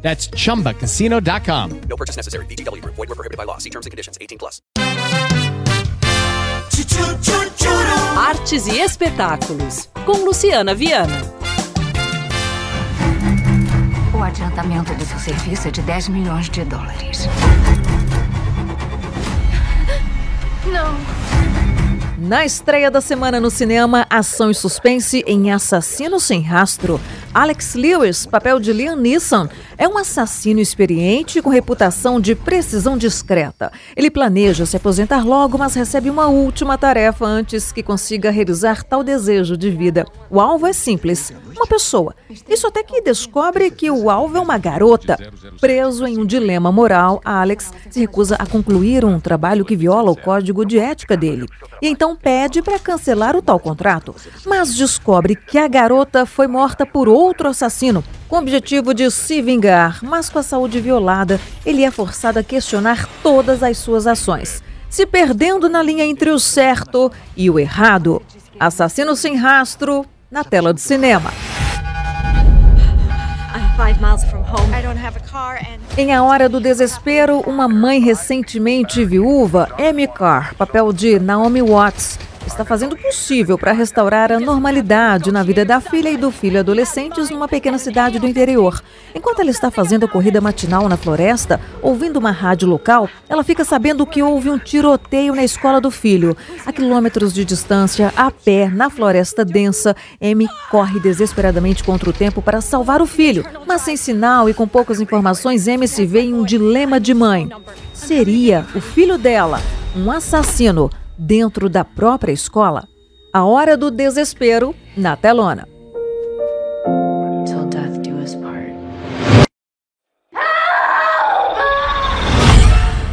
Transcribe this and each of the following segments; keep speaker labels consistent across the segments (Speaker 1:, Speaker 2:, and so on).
Speaker 1: That's chumbacasino.com.
Speaker 2: No purchase necessary. VGW Group. Void were prohibited by law. See terms and conditions. 18 plus.
Speaker 3: Artes e espetáculos, com Luciana Viana.
Speaker 4: O adiantamento do seu serviço é de 10 milhões de dólares. Não.
Speaker 3: Na estreia da semana no cinema, ação e suspense em Assassino Sem Rastro. Alex Lewis, papel de Liam Neeson, é um assassino experiente com reputação de precisão discreta. Ele planeja se aposentar logo, mas recebe uma última tarefa antes que consiga realizar tal desejo de vida. O alvo é simples: uma pessoa. Isso até que descobre que o alvo é uma garota. Preso em um dilema moral, Alex se recusa a concluir um trabalho que viola o código de ética dele. E então pede para cancelar o tal contrato, mas descobre que a garota foi morta por outro assassino, com o objetivo de se vingar, mas com a saúde violada, ele é forçado a questionar todas as suas ações, se perdendo na linha entre o certo e o errado. Assassino sem rastro na tela do cinema. Em A Hora do Desespero, uma mãe recentemente viúva, Amy Carr, papel de Naomi Watts, está fazendo o possível para restaurar a normalidade na vida da filha e do filho adolescentes numa pequena cidade do interior. Enquanto ela está fazendo a corrida matinal na floresta, ouvindo uma rádio local, ela fica sabendo que houve um tiroteio na escola do filho. A quilômetros de distância, a pé, na floresta densa, Amy corre desesperadamente contra o tempo para salvar o filho. Mas sem sinal e com poucas informações, Amy se vê em um dilema de mãe. Seria o filho dela um assassino dentro da própria escola? A hora do desespero na telona.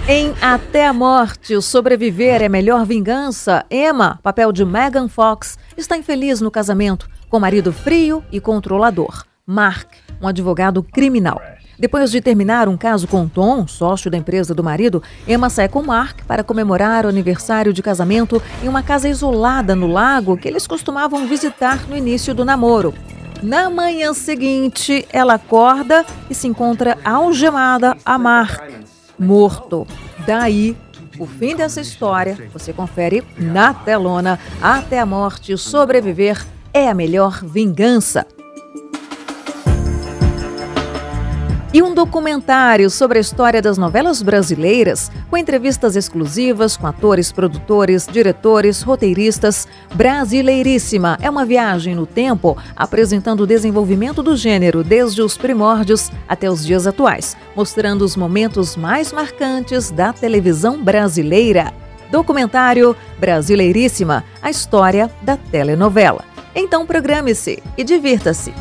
Speaker 3: Em Até a Morte, o sobreviver é melhor vingança, Emma, papel de Megan Fox, está infeliz no casamento com o marido frio e controlador, Mark, um advogado criminal. Depois de terminar um caso com Tom, sócio da empresa do marido, Emma sai com Mark para comemorar o aniversário de casamento em uma casa isolada no lago que eles costumavam visitar no início do namoro. Na manhã seguinte, ela acorda e se encontra algemada a Mark, morto. Daí, o fim dessa história você confere na telona. Até a morte, sobreviver é a melhor vingança. E um documentário sobre a história das novelas brasileiras, com entrevistas exclusivas com atores, produtores, diretores, roteiristas. Brasileiríssima é uma viagem no tempo apresentando o desenvolvimento do gênero desde os primórdios até os dias atuais, mostrando os momentos mais marcantes da televisão brasileira. Documentário Brasileiríssima a história da telenovela. Então programe-se e divirta-se.